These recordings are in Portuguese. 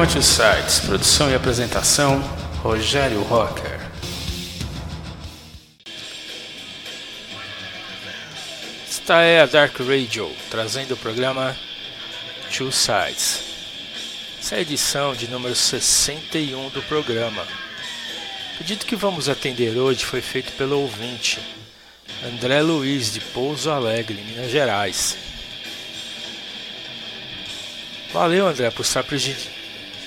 Programa Two Sides, produção e apresentação, Rogério Rocker. Esta é a Dark Radio, trazendo o programa Two Sides. Essa é a edição de número 61 do programa. O pedido que vamos atender hoje foi feito pelo ouvinte, André Luiz de Pouso Alegre, Minas Gerais. Valeu, André, por estar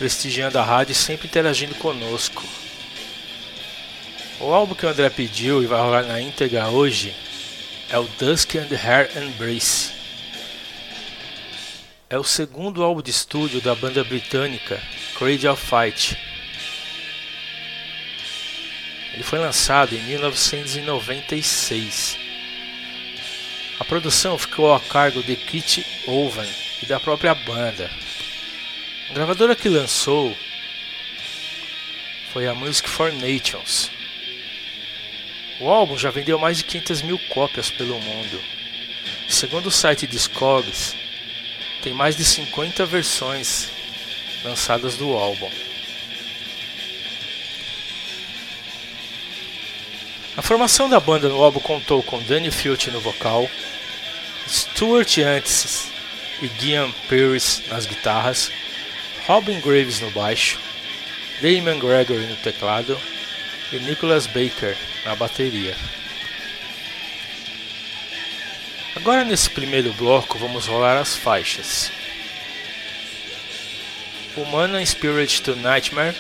prestigiando a rádio e sempre interagindo conosco. O álbum que o André pediu e vai rolar na íntegra hoje é o Dusk and Hair Embrace. É o segundo álbum de estúdio da banda britânica Cradle of Fight. Ele foi lançado em 1996. A produção ficou a cargo de Kit Owen e da própria banda. A gravadora que lançou foi a Music for Nations. O álbum já vendeu mais de 500 mil cópias pelo mundo. Segundo o site Discogs, tem mais de 50 versões lançadas do álbum. A formação da banda no álbum contou com Danny Filch no vocal, Stuart Antis e Guian Pierce nas guitarras, Robin Graves no baixo, Damon Gregory no teclado e Nicholas Baker na bateria. Agora nesse primeiro bloco vamos rolar as faixas. Humana Spirit to Nightmare,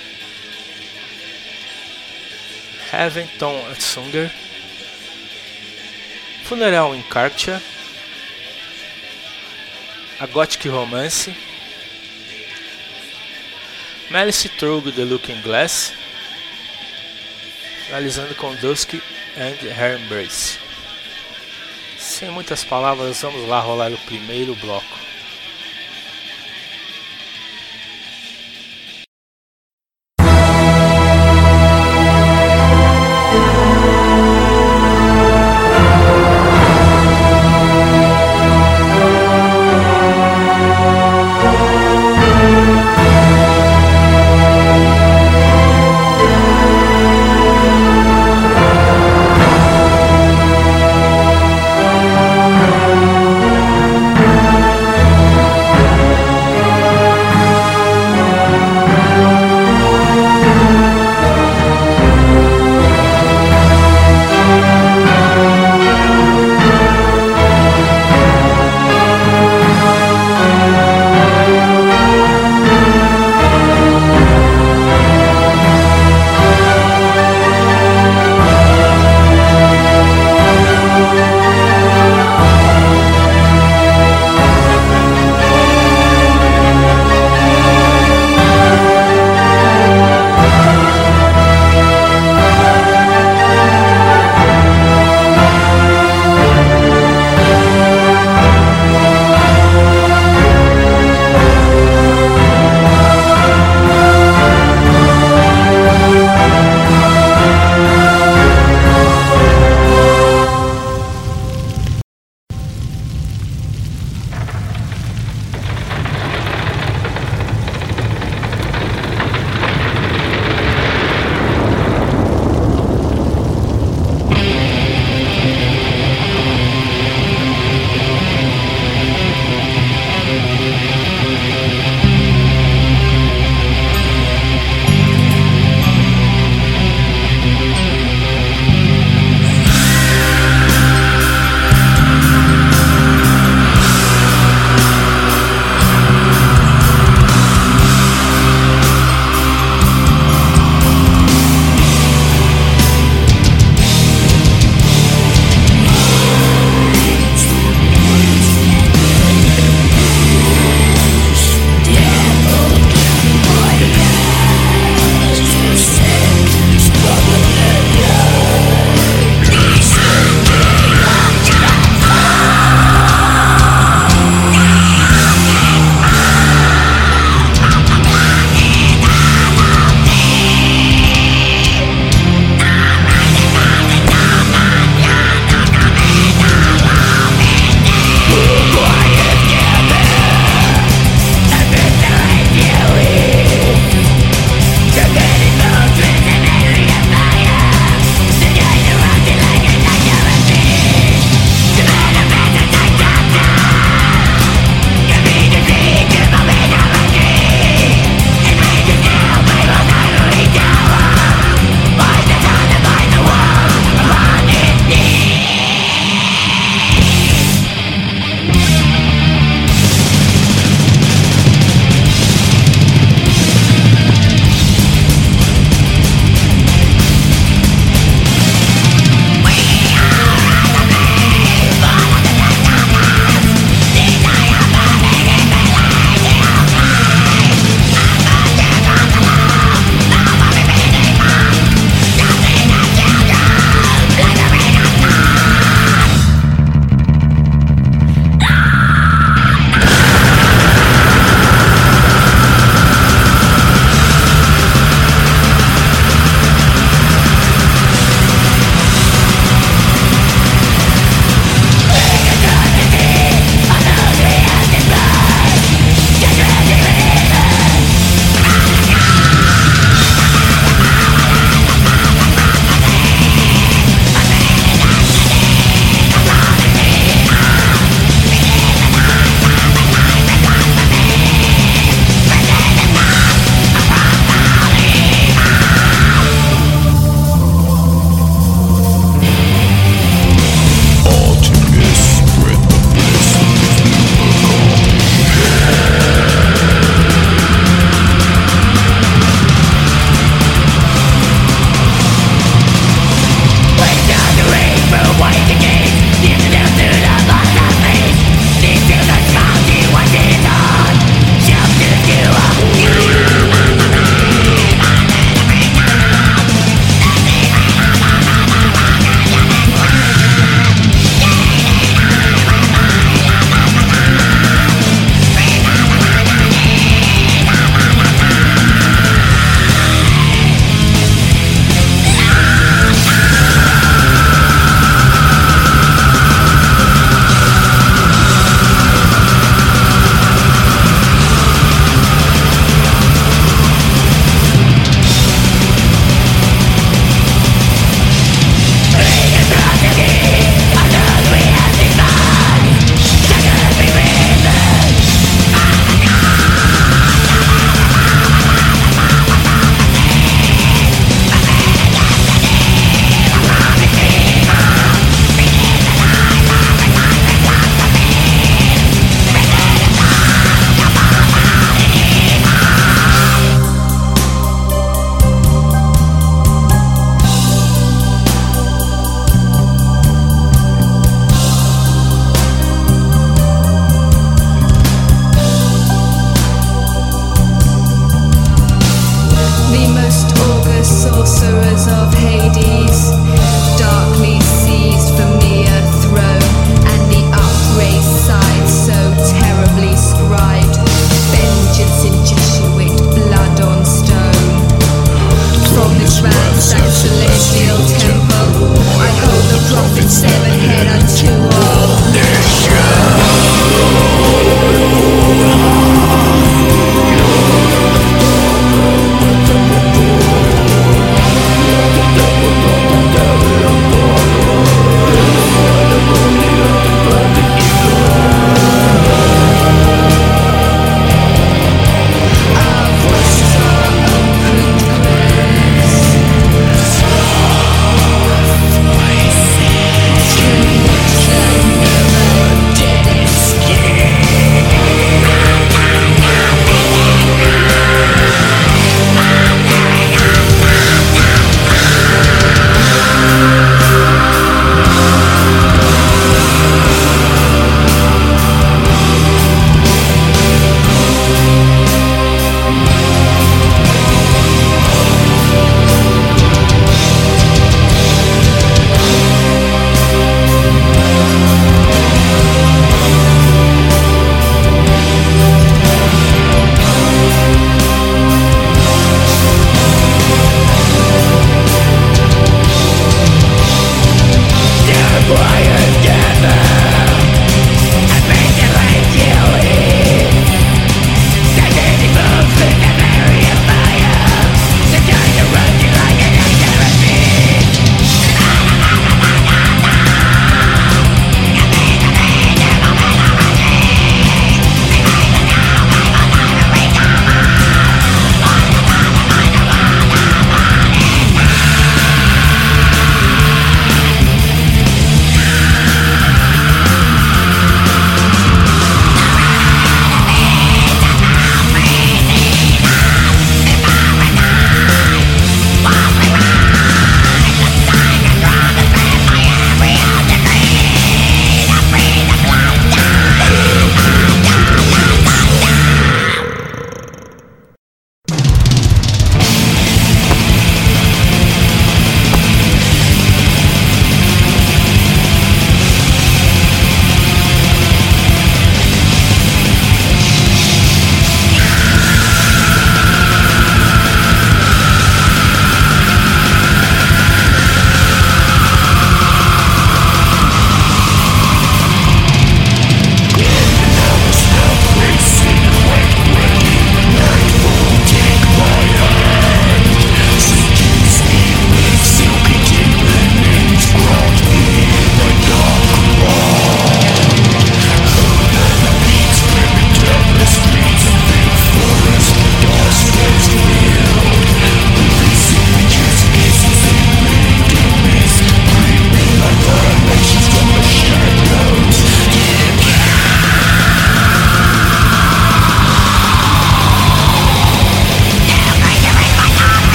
Heaven Tom Sunger, Funeral in Cartia, A Gothic Romance, Malice Trogue The Looking Glass, finalizando com Dusk and Her Embrace. Sem muitas palavras, vamos lá rolar o primeiro bloco.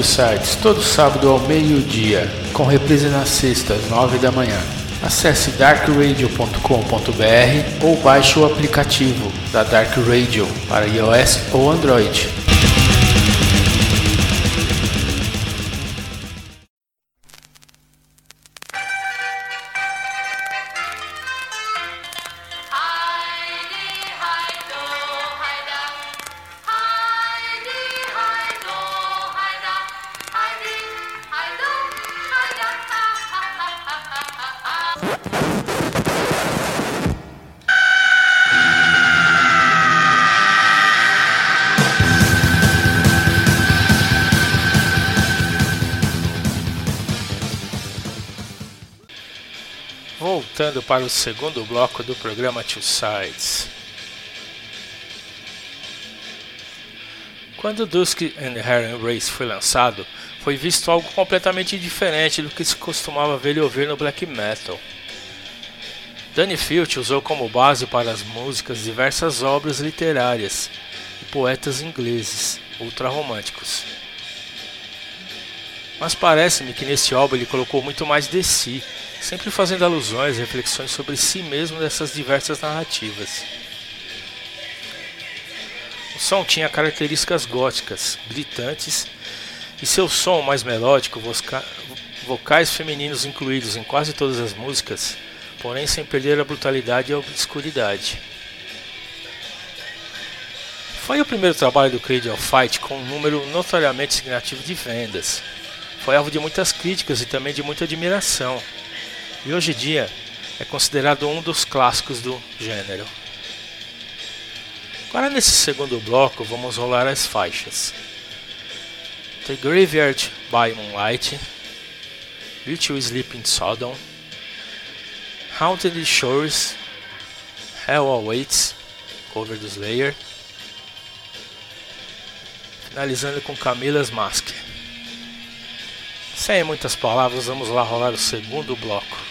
Two Sides, todo sábado ao meio-dia, com reprise nas sextas, nove da manhã. Acesse darkradio.com.br ou baixe o aplicativo da Dark Radio para iOS ou Android. Para o segundo bloco do programa Two Sides. Quando Dusk and Heron Race foi lançado, foi visto algo completamente diferente do que se costumava ver e ouvir no black metal. Danny Filch usou como base para as músicas diversas obras literárias e poetas ingleses ultrarromânticos. Mas parece-me que nesse álbum ele colocou muito mais de si sempre fazendo alusões e reflexões sobre si mesmo nessas diversas narrativas. O som tinha características góticas, gritantes, e seu som mais melódico, vocais femininos incluídos em quase todas as músicas, porém sem perder a brutalidade e a obscuridade. Foi o primeiro trabalho do of Fight com um número notoriamente significativo de vendas. Foi alvo de muitas críticas e também de muita admiração e hoje em dia é considerado um dos clássicos do gênero. Agora nesse segundo bloco vamos rolar as faixas. The Graveyard by Moonlight, Beauty Sleep in Sodom, Haunted Shores, Hell Awaits, cover do Slayer, finalizando com Camila's Mask. Sem muitas palavras, vamos lá rolar o segundo bloco.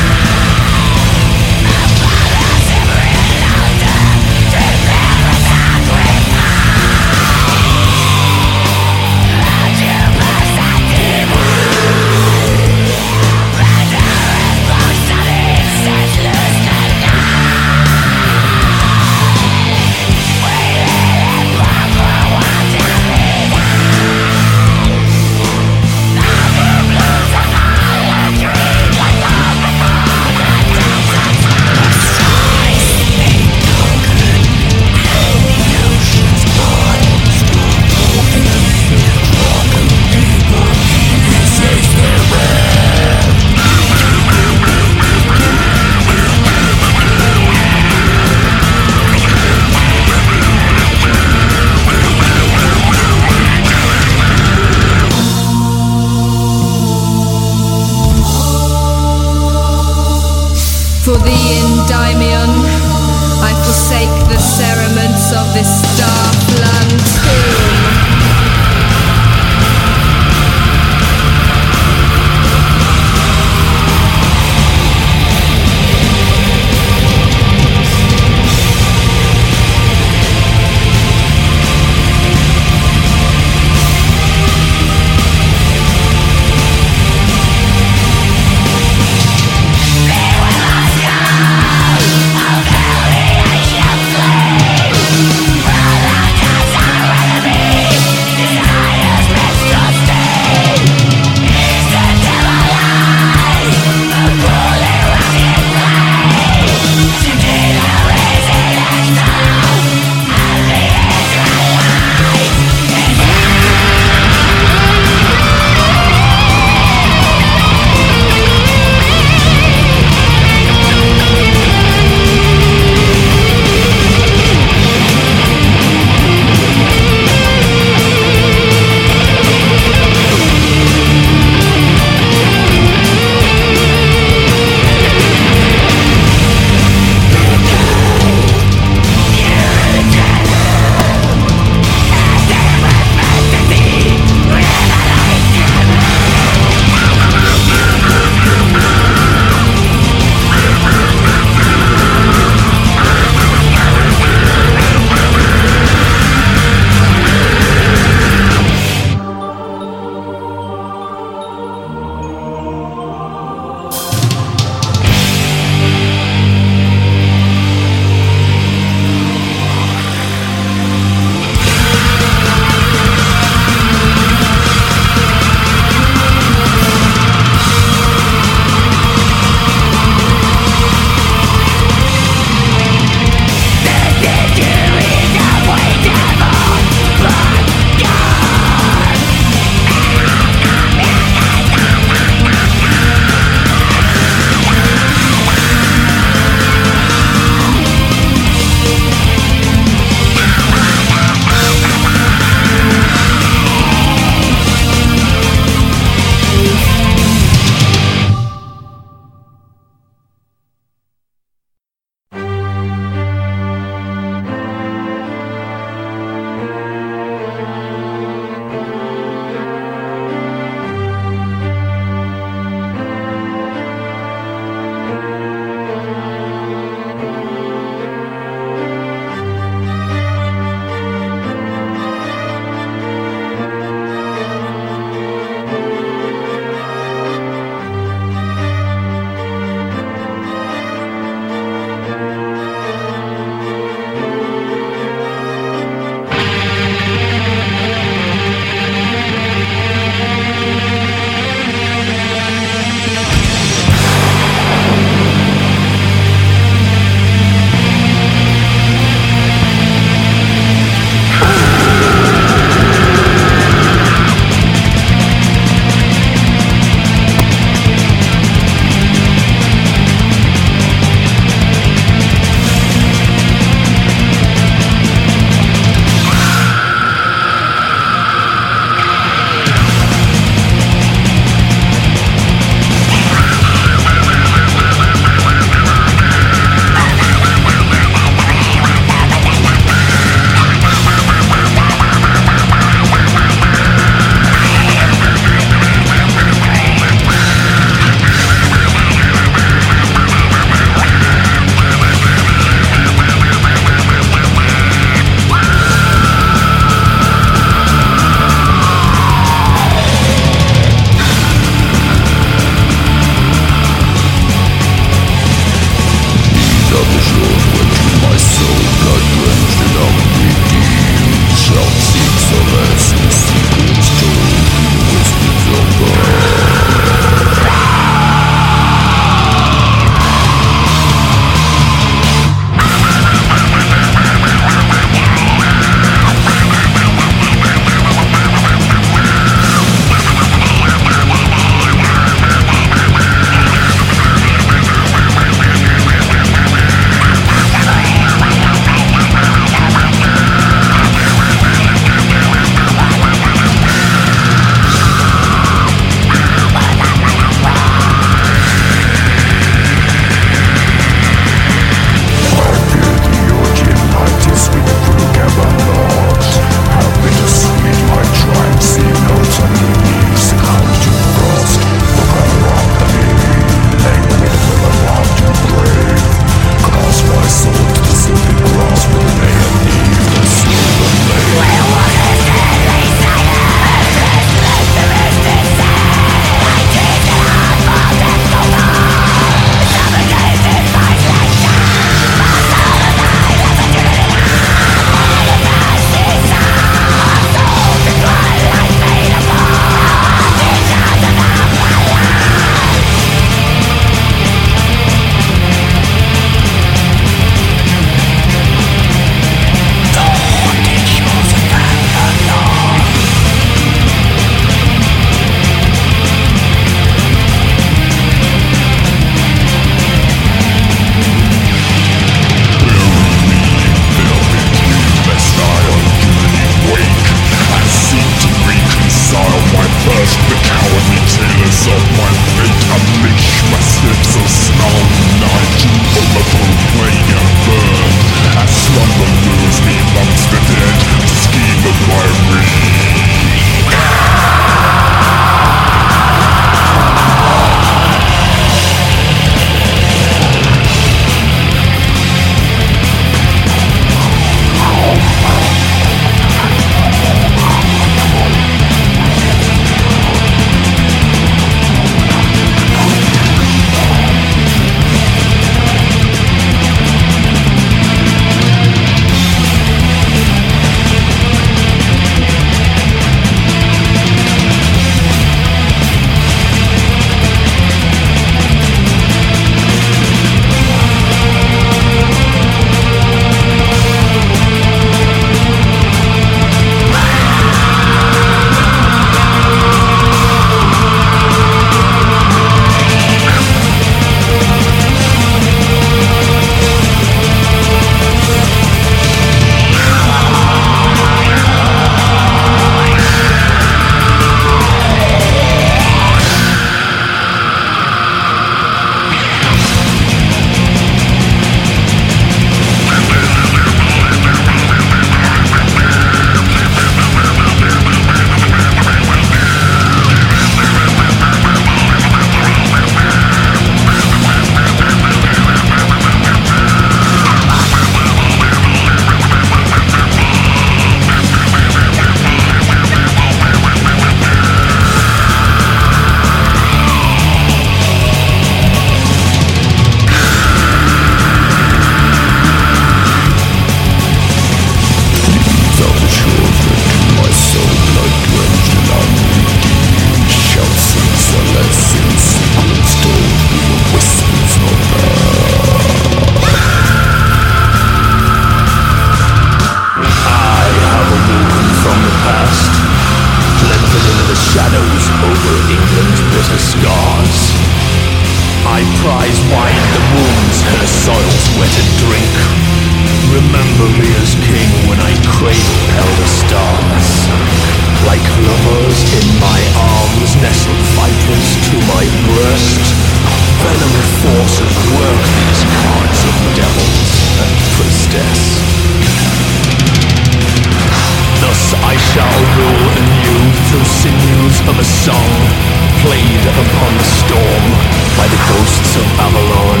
of Avalon,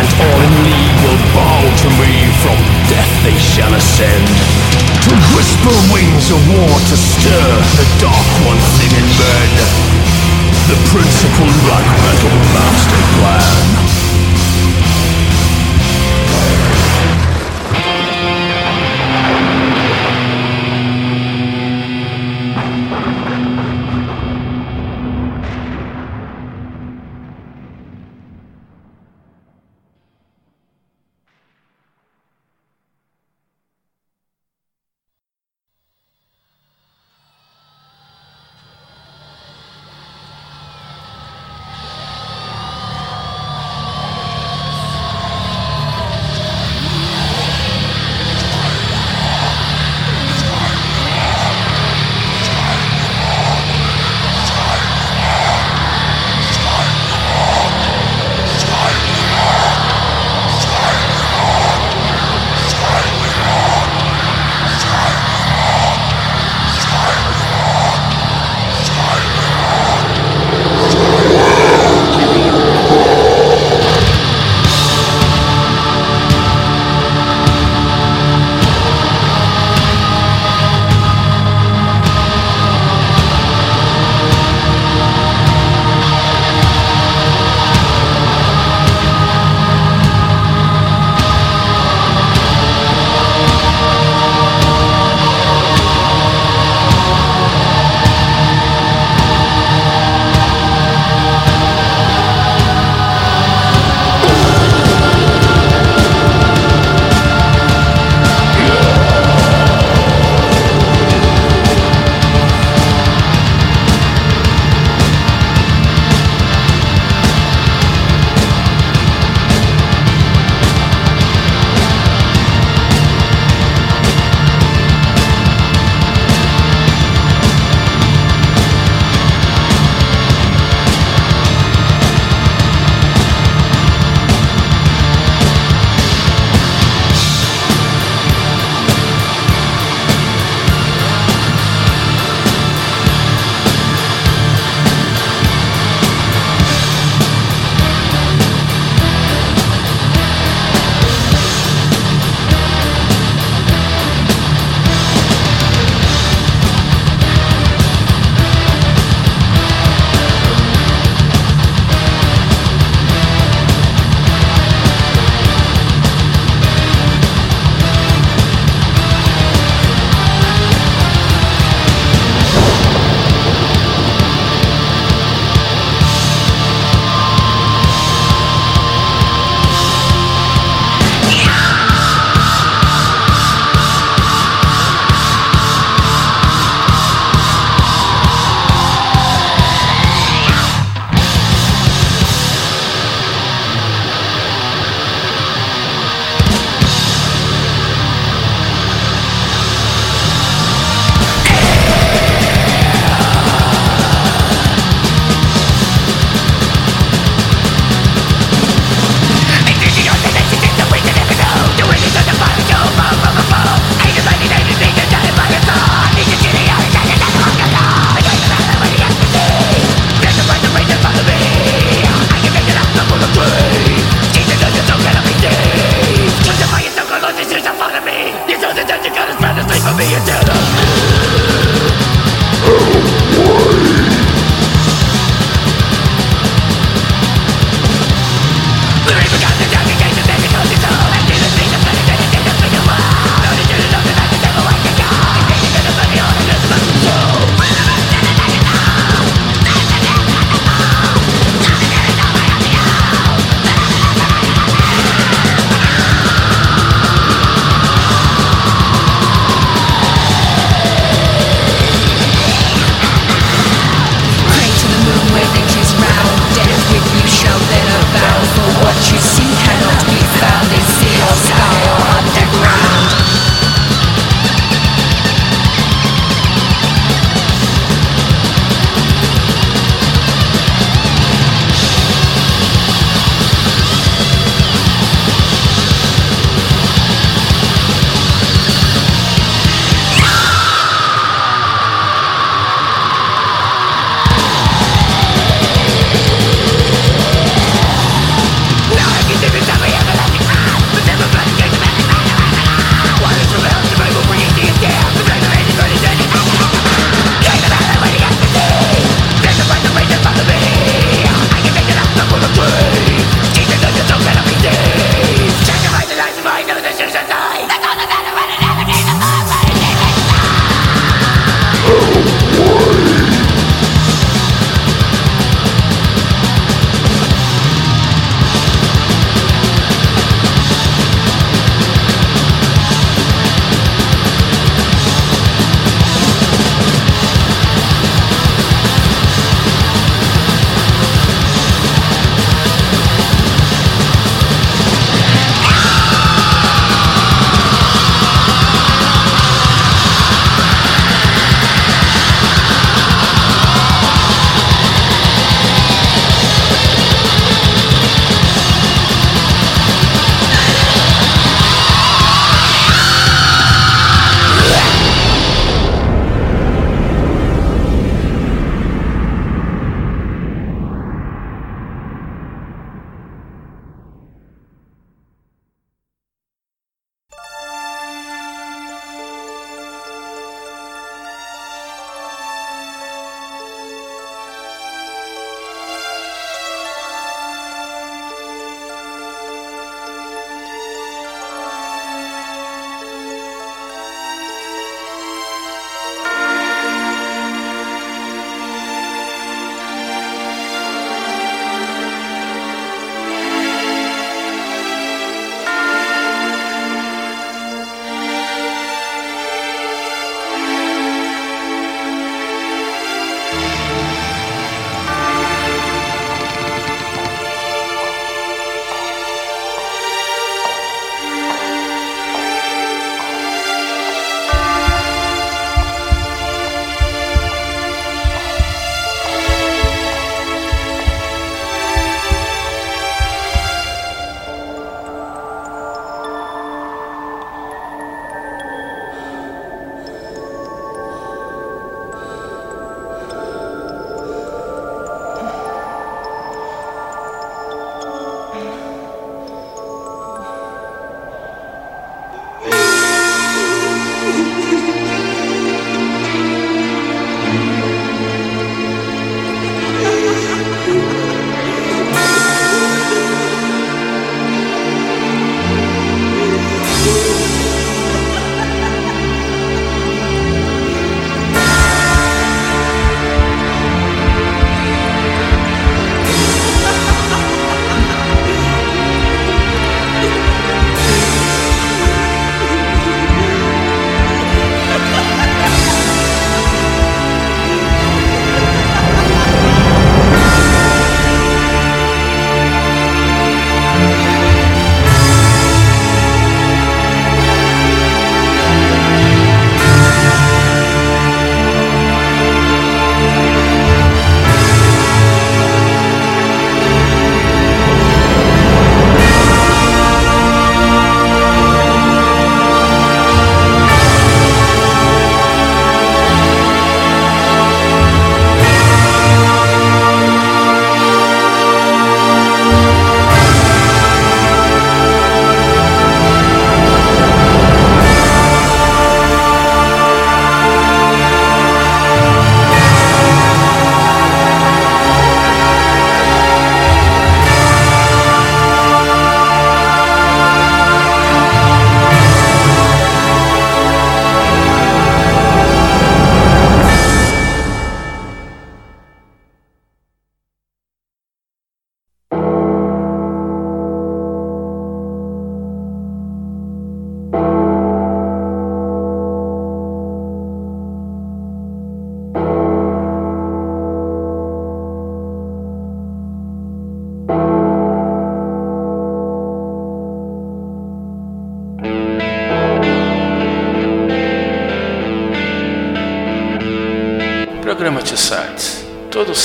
and all in league will bow to me. From death they shall ascend. To whisper wings of war to stir the dark one thing in men. The principal black metal master plan.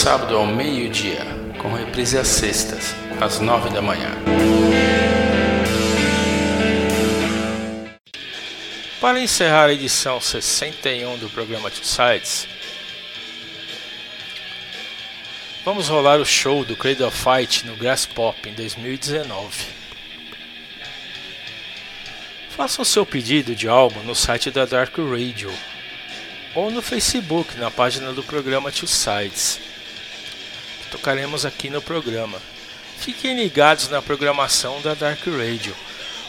Sábado ao meio-dia, com reprise às sextas, às nove da manhã. Para encerrar a edição 61 do programa Two Sides, vamos rolar o show do Cradle of Fight no Grass Pop em 2019. Faça o seu pedido de álbum no site da Dark Radio ou no Facebook na página do programa Two Sides. Tocaremos aqui no programa. Fiquem ligados na programação da Dark Radio.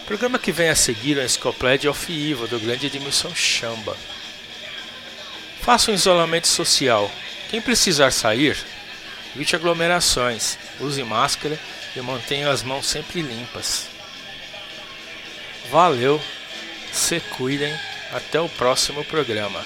programa que vem a seguir é a Enciclopédia of Evil do grande Edmilson Chamba. Faça um isolamento social. Quem precisar sair, evite aglomerações, use máscara e mantenha as mãos sempre limpas. Valeu, se cuidem, até o próximo programa.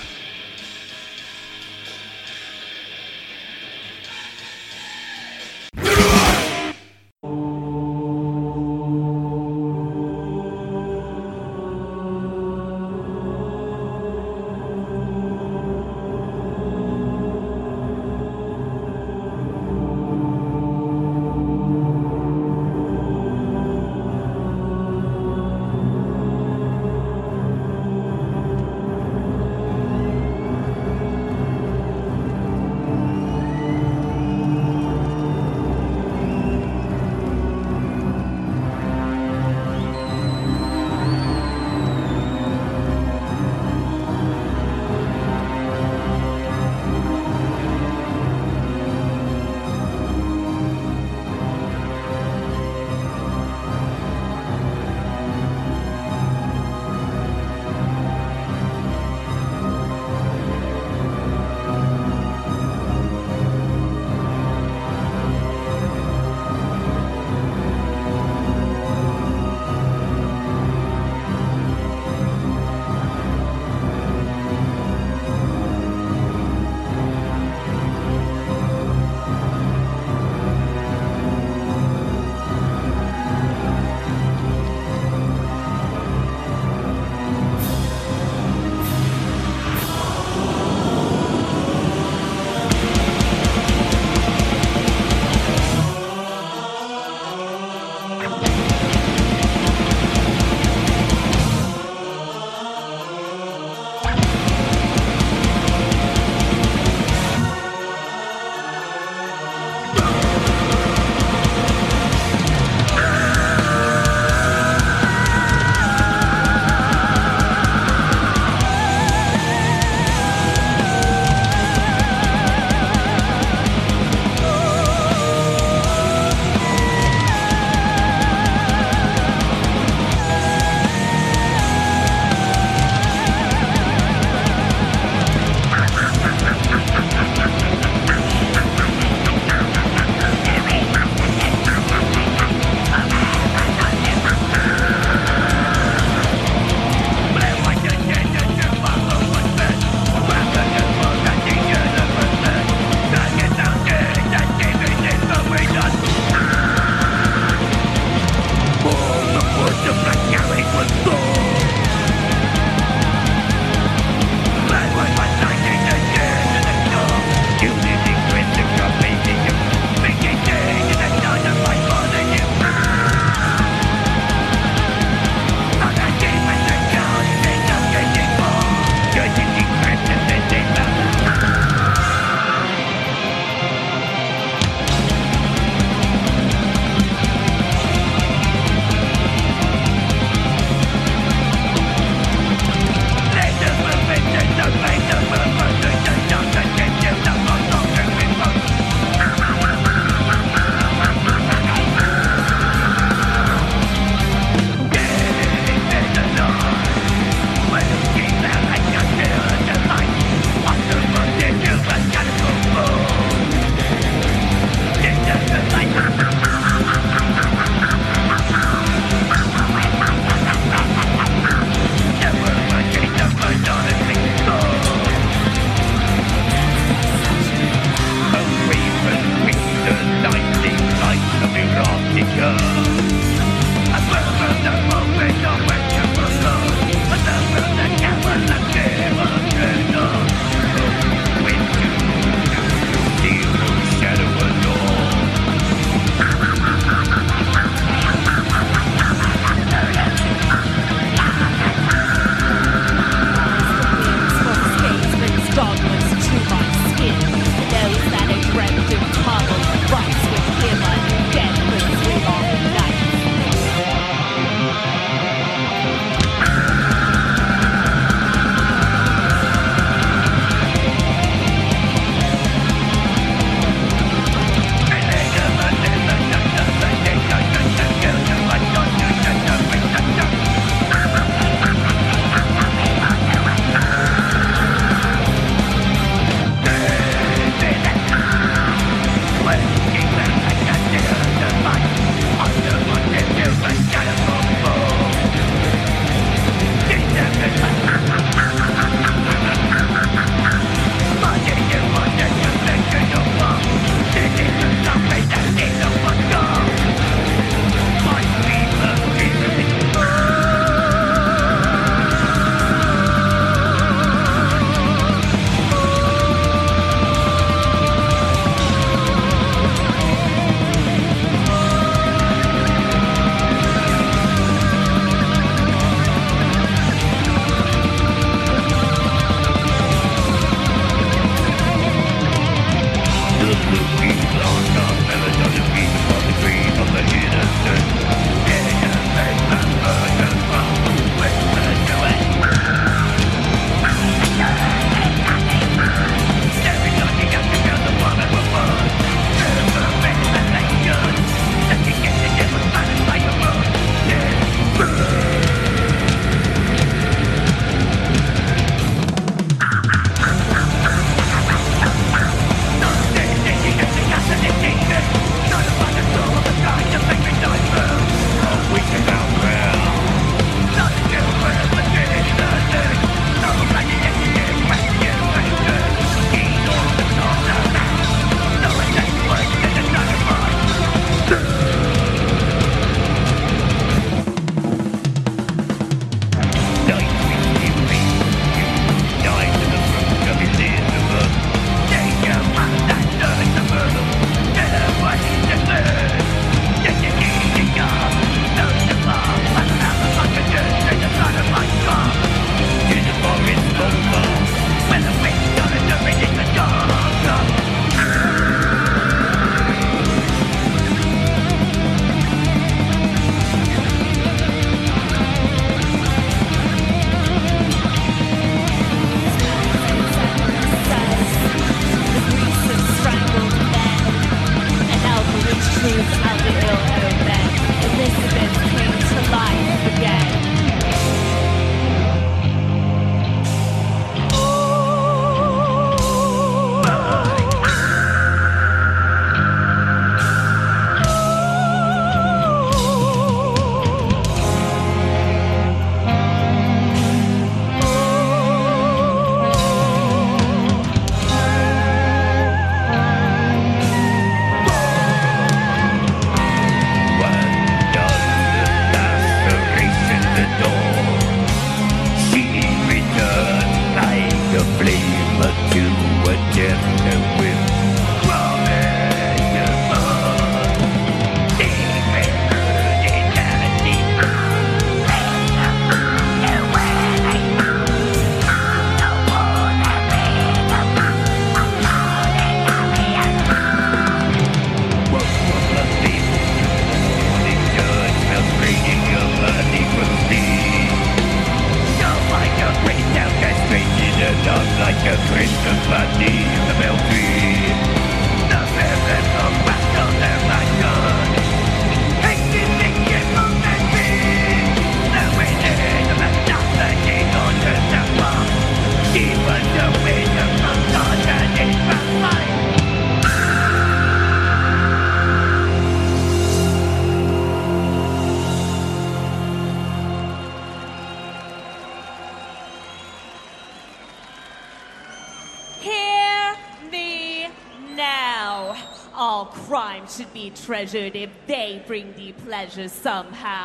Treasured if they bring thee pleasure somehow.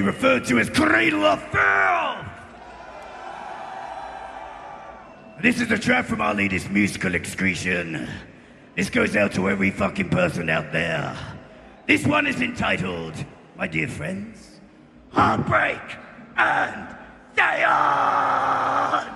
Referred to as Cradle of Filth! This is a track from our latest musical excretion. This goes out to every fucking person out there. This one is entitled, my dear friends, Heartbreak and for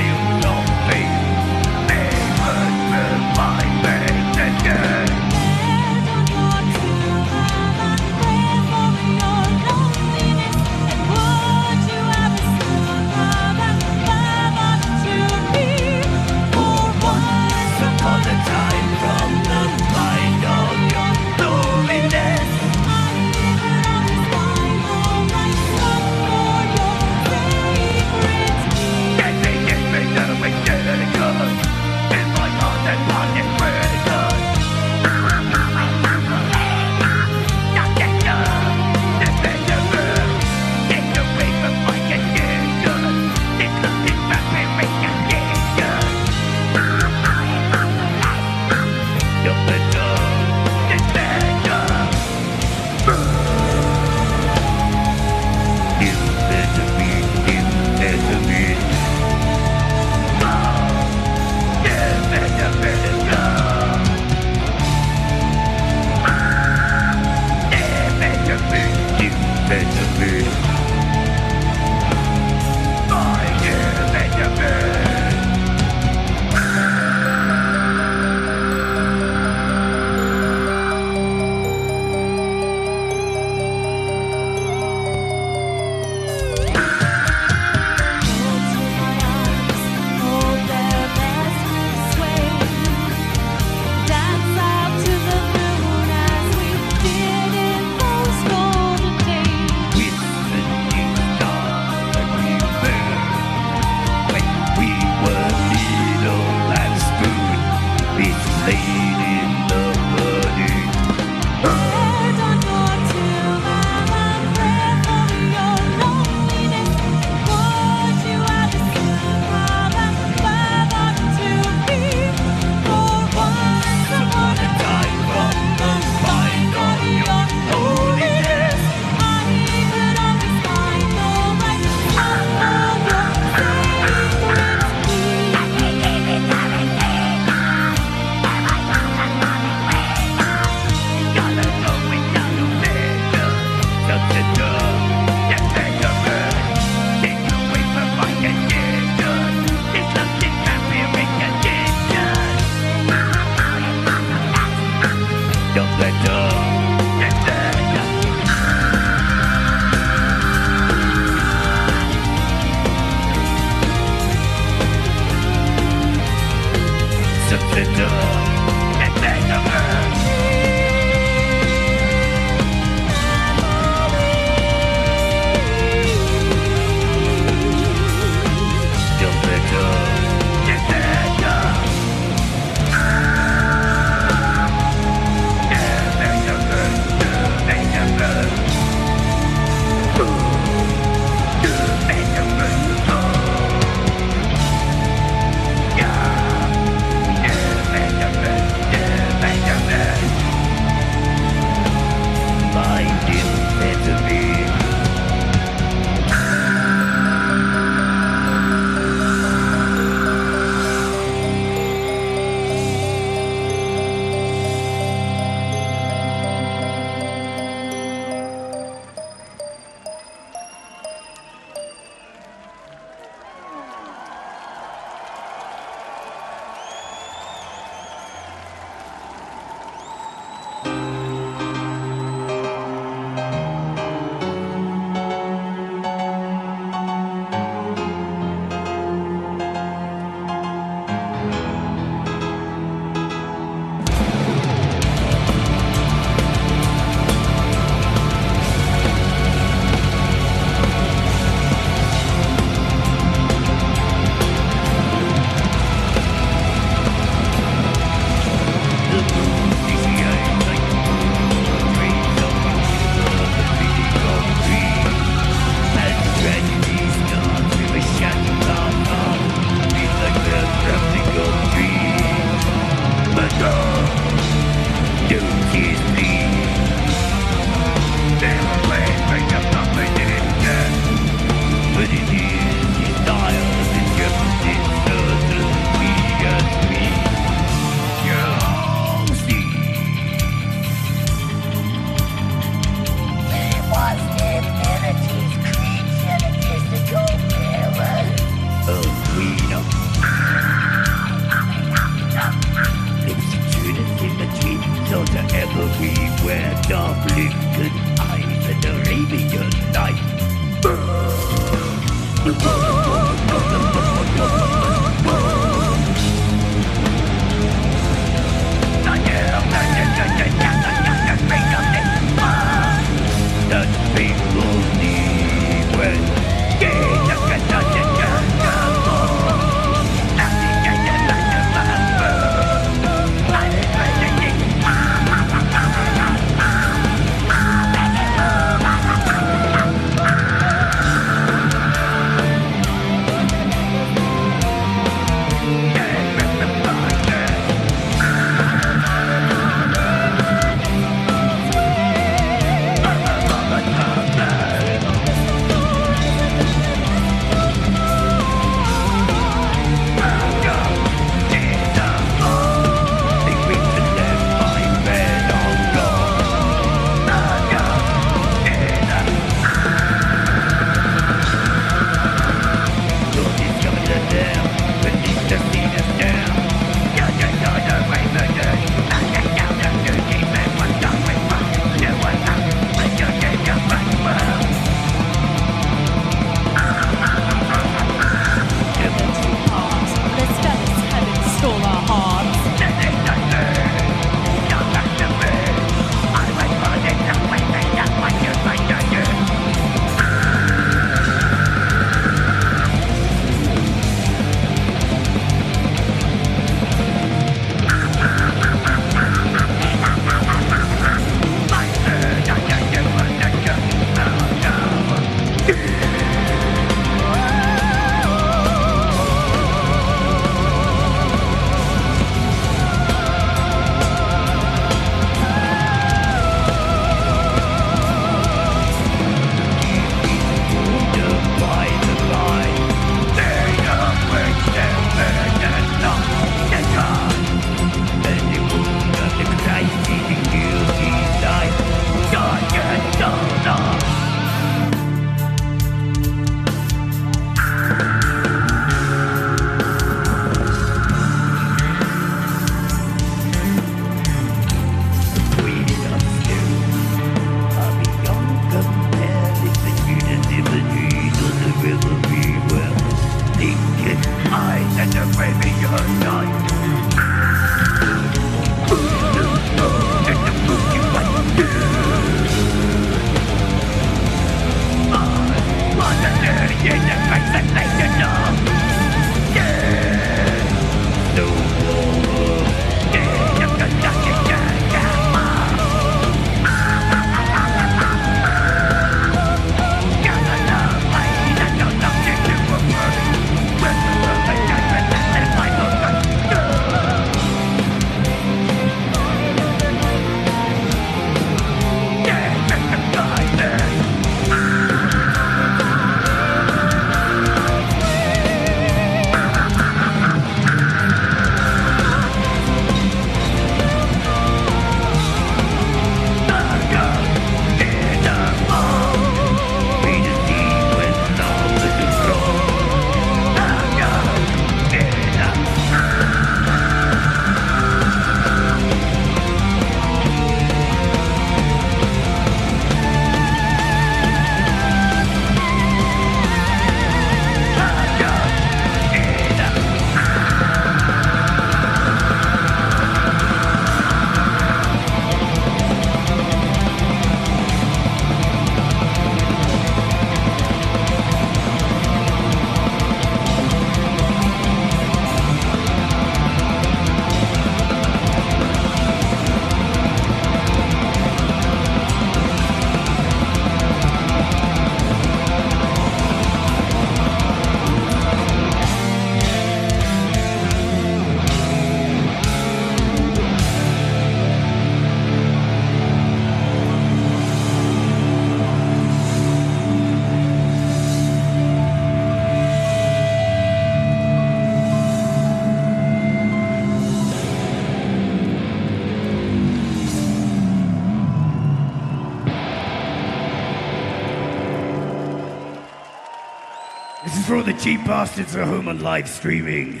the cheap bastards at home on live streaming.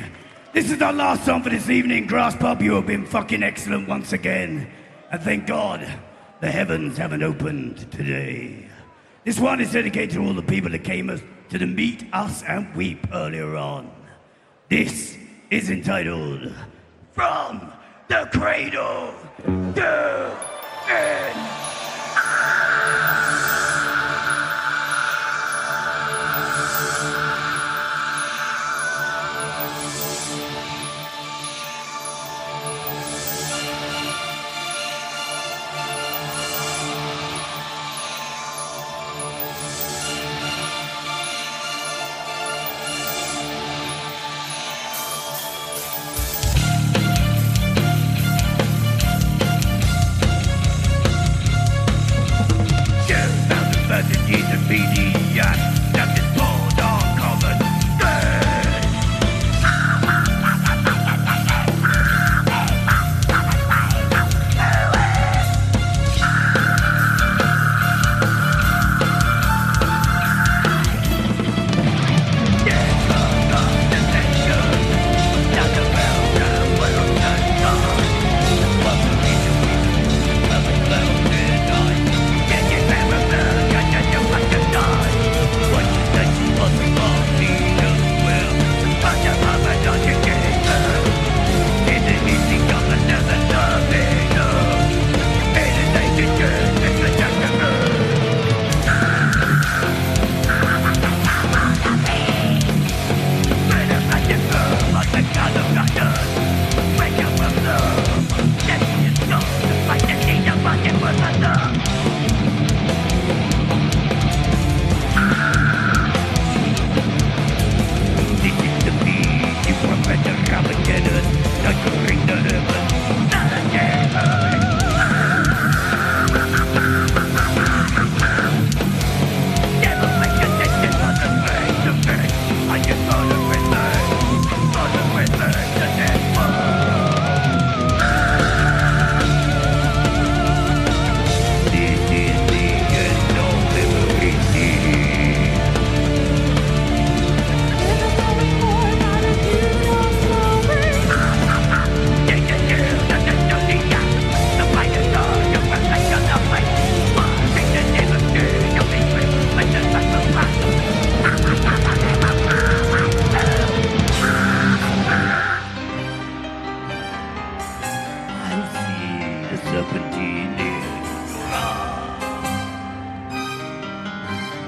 This is our last song for this evening. Grass Pub, you have been fucking excellent once again. And thank God the heavens haven't opened today. This one is dedicated to all the people that came to the meet us and weep earlier on. This is entitled From the Cradle to End.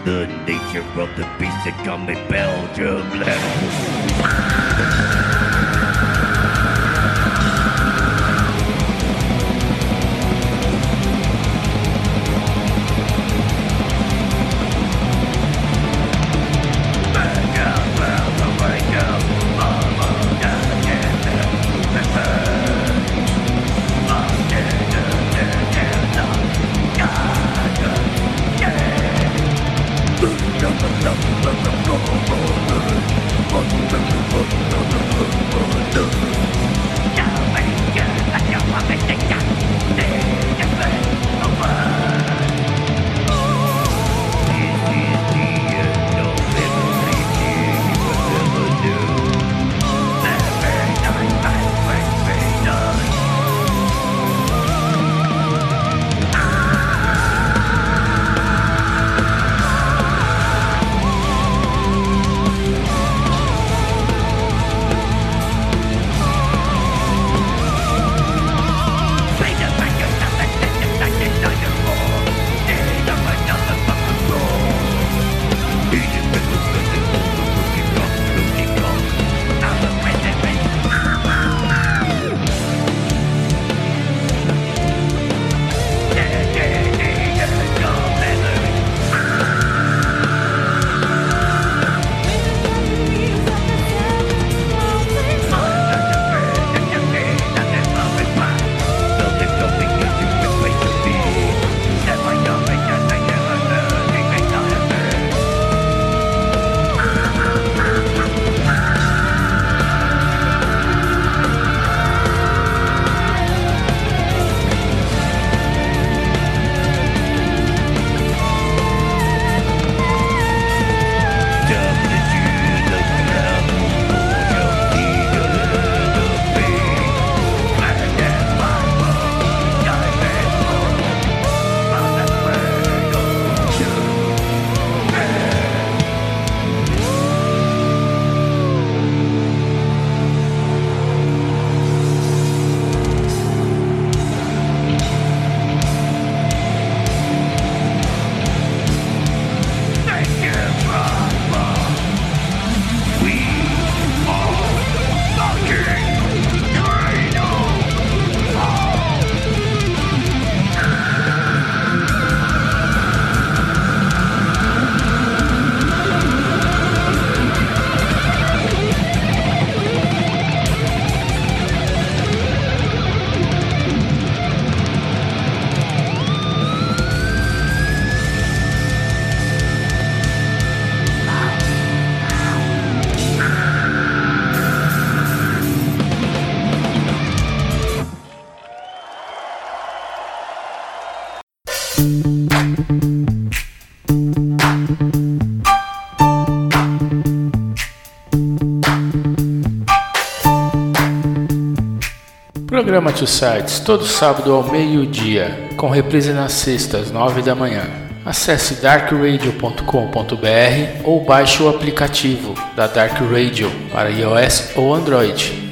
the nature of the beast that come in Belgium left. Programa Two Sites todo sábado ao meio-dia, com reprise nas sextas, nove da manhã. Acesse darkradio.com.br ou baixe o aplicativo da Dark Radio para iOS ou Android.